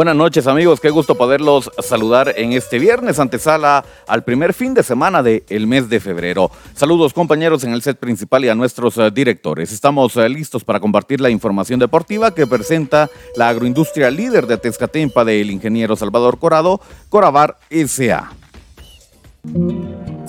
Buenas noches amigos, qué gusto poderlos saludar en este viernes antesala al primer fin de semana del mes de febrero. Saludos compañeros en el set principal y a nuestros uh, directores. Estamos uh, listos para compartir la información deportiva que presenta la agroindustria líder de Tezcatempa del ingeniero Salvador Corado, Corabar S.A.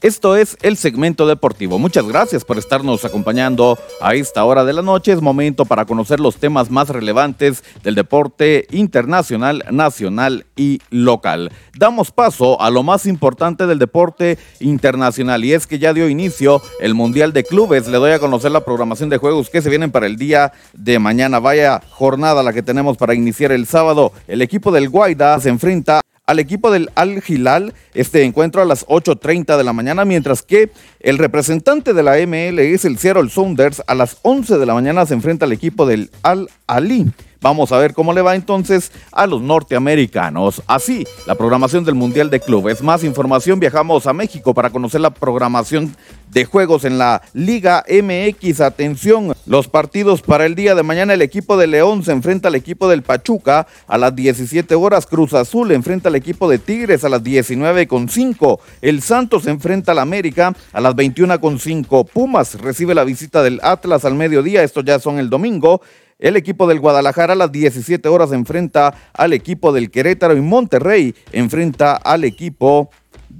Esto es el segmento deportivo. Muchas gracias por estarnos acompañando a esta hora de la noche. Es momento para conocer los temas más relevantes del deporte internacional, nacional y local. Damos paso a lo más importante del deporte internacional y es que ya dio inicio el Mundial de Clubes. Le doy a conocer la programación de juegos que se vienen para el día de mañana. Vaya jornada la que tenemos para iniciar el sábado. El equipo del Guaida se enfrenta al equipo del Al Hilal este encuentro a las 8.30 de la mañana, mientras que el representante de la ML es el Seattle Sounders a las 11 de la mañana se enfrenta al equipo del Al Ali. Vamos a ver cómo le va entonces a los norteamericanos. Así, la programación del Mundial de Clubes. Más información, viajamos a México para conocer la programación de juegos en la Liga MX. Atención, los partidos para el día de mañana. El equipo de León se enfrenta al equipo del Pachuca a las 17 horas. Cruz Azul enfrenta al equipo de Tigres a las 19.5. El Santos enfrenta al América a las 21.5. Pumas recibe la visita del Atlas al mediodía. Estos ya son el domingo. El equipo del Guadalajara a las 17 horas enfrenta al equipo del Querétaro y Monterrey enfrenta al equipo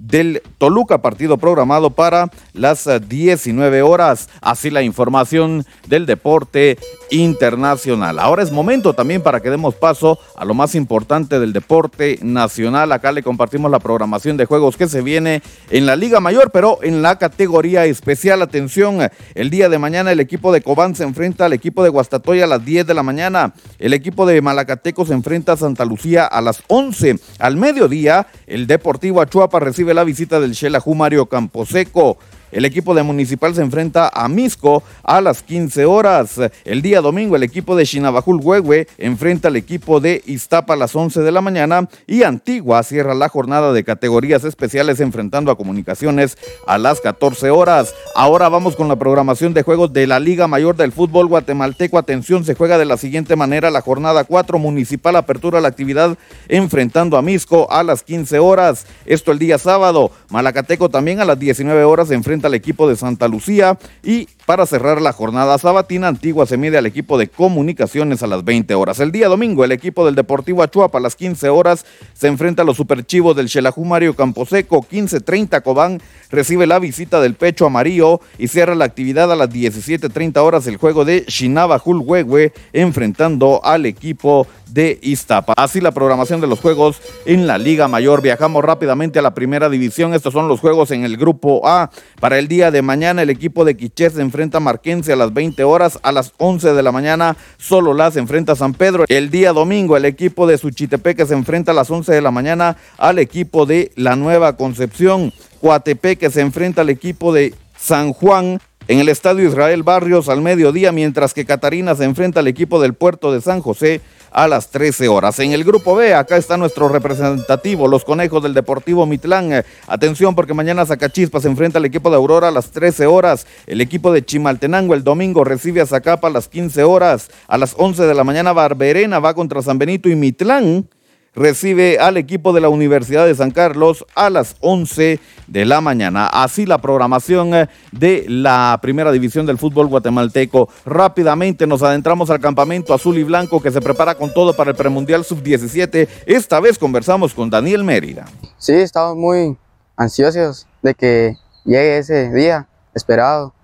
del Toluca, partido programado para las 19 horas. Así la información del deporte internacional. Ahora es momento también para que demos paso a lo más importante del deporte nacional. Acá le compartimos la programación de juegos que se viene en la Liga Mayor, pero en la categoría especial. Atención, el día de mañana el equipo de Cobán se enfrenta al equipo de Guastatoya a las 10 de la mañana. El equipo de Malacateco se enfrenta a Santa Lucía a las 11. Al mediodía, el Deportivo Achuapa recibe la visita del Xelajú Mario Camposeco. El equipo de Municipal se enfrenta a Misco a las 15 horas. El día domingo el equipo de Chinabajul Huehue enfrenta al equipo de Iztapa a las 11 de la mañana y Antigua cierra la jornada de categorías especiales enfrentando a Comunicaciones a las 14 horas. Ahora vamos con la programación de juegos de la Liga Mayor del Fútbol Guatemalteco. Atención, se juega de la siguiente manera la jornada 4 Municipal apertura la actividad enfrentando a Misco a las 15 horas. Esto el día sábado. Malacateco también a las 19 horas enfrenta al equipo de Santa Lucía y para cerrar la jornada sabatina, Antigua se mide al equipo de Comunicaciones a las 20 horas. El día domingo, el equipo del Deportivo Achuapa a las 15 horas se enfrenta a los superchivos del Xelajú Mario Camposeco. 15.30 Cobán recibe la visita del Pecho Amarillo y cierra la actividad a las 17.30 horas el juego de Shinaba Hulhuehue enfrentando al equipo de Iztapa. Así la programación de los juegos en la Liga Mayor. Viajamos rápidamente a la primera división. Estos son los juegos en el grupo A. el día de mañana, el equipo de Quiché se enfrenta a Marquense a las 20 horas. A las 11 de la mañana, solo las enfrenta a San Pedro. El día domingo, el equipo de Suchitepeque se enfrenta a las 11 de la mañana al equipo de La Nueva Concepción. Coatepeque se enfrenta al equipo de San Juan en el Estadio Israel Barrios al mediodía, mientras que Catarina se enfrenta al equipo del puerto de San José a las 13 horas. En el grupo B, acá está nuestro representativo, los conejos del Deportivo Mitlán. Eh, atención porque mañana Zacachispa se enfrenta al equipo de Aurora a las 13 horas. El equipo de Chimaltenango el domingo recibe a Zacapa a las 15 horas. A las 11 de la mañana Barberena va contra San Benito y Mitlán recibe al equipo de la Universidad de San Carlos a las 11 de la mañana. Así la programación eh, de la primera división del fútbol guatemalteco. Rápidamente nos adentramos al campamento azul y blanco que se prepara con todo para el premundial sub-17. Esta vez conversamos con Daniel Mérida. Sí, estamos muy ansiosos de que llegue ese día esperado,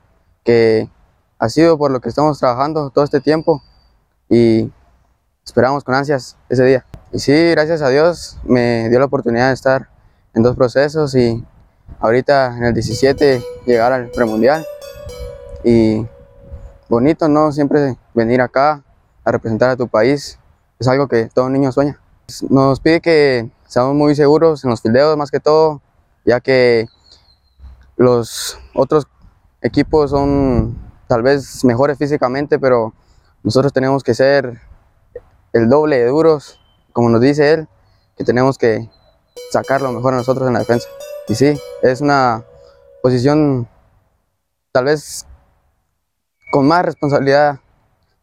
que ha sido por lo que estamos trabajando todo este tiempo y esperamos con ansias ese día. Y sí, gracias a Dios me dio la oportunidad de estar en dos procesos y ahorita en el 17 llegar al premundial y bonito, ¿no? Siempre venir acá a representar a tu país es algo que todo niño sueña. Nos pide que seamos muy seguros en los fildeos más que todo, ya que los otros equipos son tal vez mejores físicamente, pero nosotros tenemos que ser el doble de duros, como nos dice él, que tenemos que sacar lo mejor a nosotros en la defensa. Y sí, es una posición tal vez con más responsabilidad,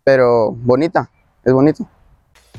pero bonita, es bonito.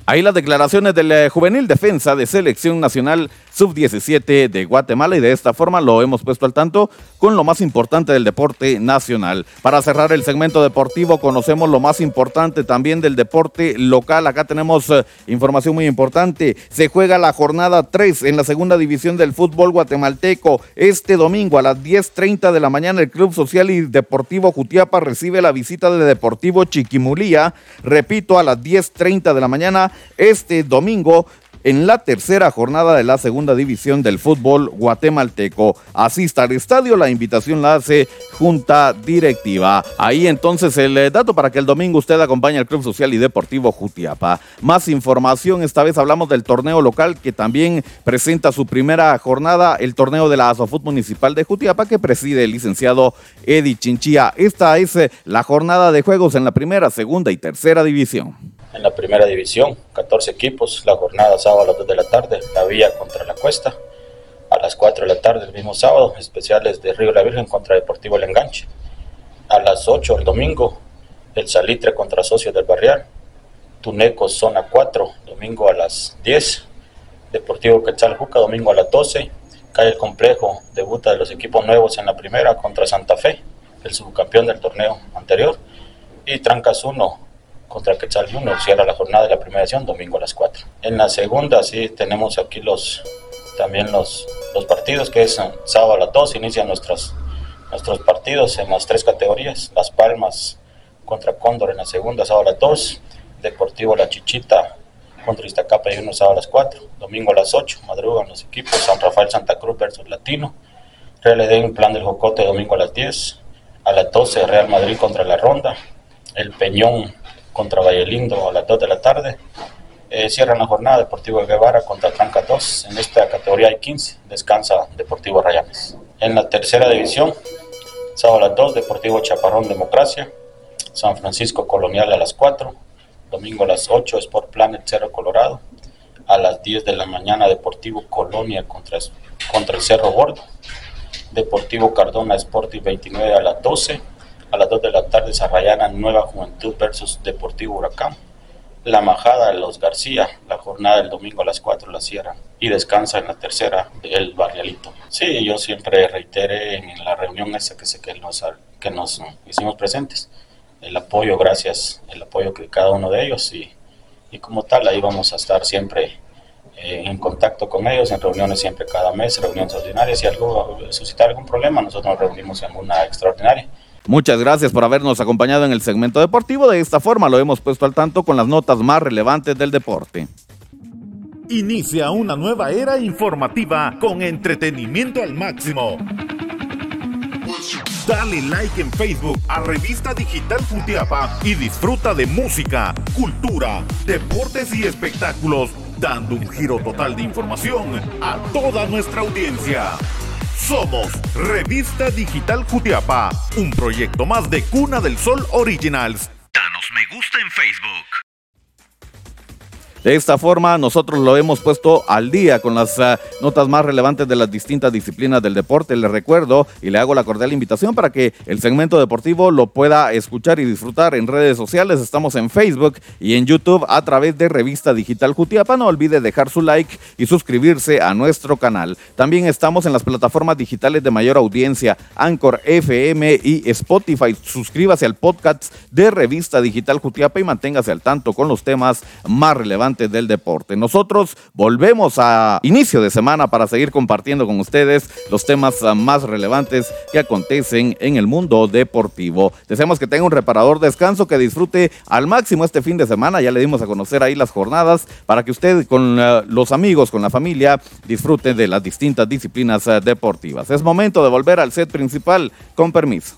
Ahí las declaraciones del eh, juvenil defensa de selección nacional sub-17 de Guatemala y de esta forma lo hemos puesto al tanto con lo más importante del deporte nacional. Para cerrar el segmento deportivo conocemos lo más importante también del deporte local. Acá tenemos eh, información muy importante. Se juega la jornada 3 en la segunda división del fútbol guatemalteco. Este domingo a las 10.30 de la mañana el Club Social y Deportivo Jutiapa recibe la visita de Deportivo Chiquimulía. Repito, a las 10.30 de la mañana este domingo en la tercera jornada de la segunda división del fútbol guatemalteco. Asista al estadio, la invitación la hace Junta Directiva. Ahí entonces el eh, dato para que el domingo usted acompañe al Club Social y Deportivo Jutiapa. Más información, esta vez hablamos del torneo local que también presenta su primera jornada, el torneo de la Asofut Municipal de Jutiapa que preside el licenciado Eddie Chinchilla. Esta es eh, la jornada de juegos en la primera, segunda y tercera división en la primera división, 14 equipos, la jornada sábado a las 2 de la tarde, la vía contra la cuesta, a las 4 de la tarde el mismo sábado, especiales de Río la Virgen contra Deportivo El Enganche, a las 8 el domingo, el Salitre contra Socios del Barrial, Tuneco zona 4, domingo a las 10, Deportivo Quetzal Juca, domingo a las 12, cae el complejo, debuta de los equipos nuevos en la primera contra Santa Fe, el subcampeón del torneo anterior, y Trancas 1 contra Quetzal Junior. Cierra la jornada de la primera edición, domingo a las 4. En la segunda, sí, tenemos aquí los también los, los partidos, que es sábado a las 2, inician nuestros, partidos en las tres categorías. Las Palmas contra Cóndor en la segunda, sábado a las 2. Deportivo La Chichita contra Iztacapa y uno sábado a las 4. Domingo a las 8, madrugan los equipos. San Rafael Santa Cruz versus Latino. Real Edén, Plan del Jocote, domingo a las 10. A las 12, Real Madrid contra la Ronda. El Peñón contra Lindo a las 2 de la tarde. Eh, cierran la jornada Deportivo Guevara contra Tranca 2. En esta categoría hay 15. Descansa Deportivo Rayanes. En la tercera división, sábado a las 2, Deportivo Chaparrón Democracia. San Francisco Colonial a las 4. Domingo a las 8, Sport Planet Cerro Colorado. A las 10 de la mañana, Deportivo Colonia contra, contra el Cerro Gordo. Deportivo Cardona Sporting 29 a las 12 a las 2 de la tarde Sarrayana Nueva Juventud versus Deportivo Huracán. La Majada de los García, la jornada del domingo a las 4 la cierran y descansa en la tercera el Barrialito. Sí, yo siempre reiteré en la reunión esa que, sé que, nos, que nos hicimos presentes el apoyo, gracias, el apoyo que cada uno de ellos y, y como tal ahí vamos a estar siempre eh, en contacto con ellos, en reuniones siempre cada mes, reuniones ordinarias, si algo suscita algún problema, nosotros nos reunimos en una extraordinaria Muchas gracias por habernos acompañado en el segmento deportivo. De esta forma lo hemos puesto al tanto con las notas más relevantes del deporte. Inicia una nueva era informativa con entretenimiento al máximo. Dale like en Facebook a Revista Digital Futiapa y disfruta de música, cultura, deportes y espectáculos, dando un giro total de información a toda nuestra audiencia. Somos Revista Digital Jutiapa, un proyecto más de Cuna del Sol Originals. Danos me gusta en Facebook. De esta forma, nosotros lo hemos puesto al día con las uh, notas más relevantes de las distintas disciplinas del deporte. Le recuerdo y le hago la cordial invitación para que el segmento deportivo lo pueda escuchar y disfrutar en redes sociales. Estamos en Facebook y en YouTube a través de Revista Digital Jutiapa. No olvide dejar su like y suscribirse a nuestro canal. También estamos en las plataformas digitales de mayor audiencia, Anchor FM y Spotify. Suscríbase al podcast de Revista Digital Jutiapa y manténgase al tanto con los temas más relevantes del deporte. Nosotros volvemos a inicio de semana para seguir compartiendo con ustedes los temas ah, más relevantes que acontecen en el mundo deportivo. Deseamos que tenga un reparador descanso, que disfrute al máximo este fin de semana. Ya le dimos a conocer ahí las jornadas para que usted con ah, los amigos, con la familia, disfrute de las distintas disciplinas ah, deportivas. Es momento de volver al set principal. Con permiso.